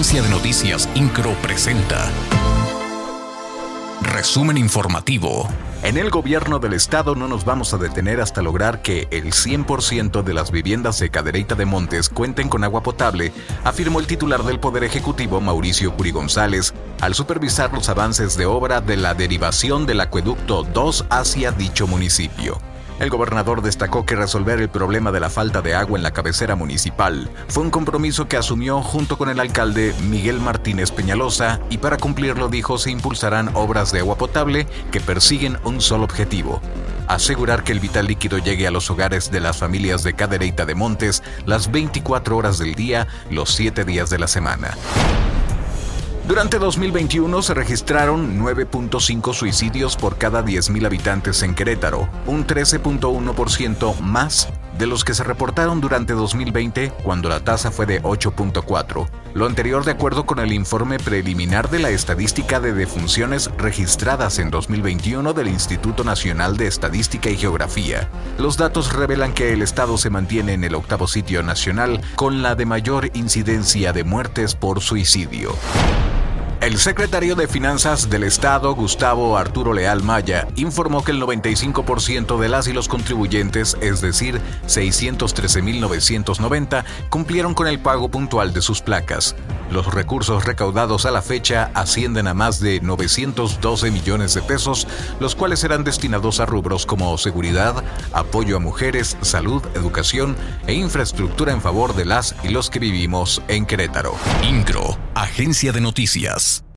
Agencia de Noticias Incro presenta. Resumen informativo. En el gobierno del estado no nos vamos a detener hasta lograr que el 100% de las viviendas de Cadereyta de Montes cuenten con agua potable, afirmó el titular del Poder Ejecutivo Mauricio Curi González al supervisar los avances de obra de la derivación del acueducto 2 hacia dicho municipio. El gobernador destacó que resolver el problema de la falta de agua en la cabecera municipal fue un compromiso que asumió junto con el alcalde Miguel Martínez Peñalosa y para cumplirlo dijo se impulsarán obras de agua potable que persiguen un solo objetivo, asegurar que el vital líquido llegue a los hogares de las familias de Cadereyta de Montes las 24 horas del día, los 7 días de la semana. Durante 2021 se registraron 9.5 suicidios por cada 10.000 habitantes en Querétaro, un 13.1% más de los que se reportaron durante 2020 cuando la tasa fue de 8.4. Lo anterior de acuerdo con el informe preliminar de la estadística de defunciones registradas en 2021 del Instituto Nacional de Estadística y Geografía. Los datos revelan que el estado se mantiene en el octavo sitio nacional con la de mayor incidencia de muertes por suicidio. El secretario de Finanzas del Estado, Gustavo Arturo Leal Maya, informó que el 95% de las y los contribuyentes, es decir, 613.990, cumplieron con el pago puntual de sus placas. Los recursos recaudados a la fecha ascienden a más de 912 millones de pesos, los cuales serán destinados a rubros como seguridad, apoyo a mujeres, salud, educación e infraestructura en favor de las y los que vivimos en Querétaro. Incro, Agencia de Noticias.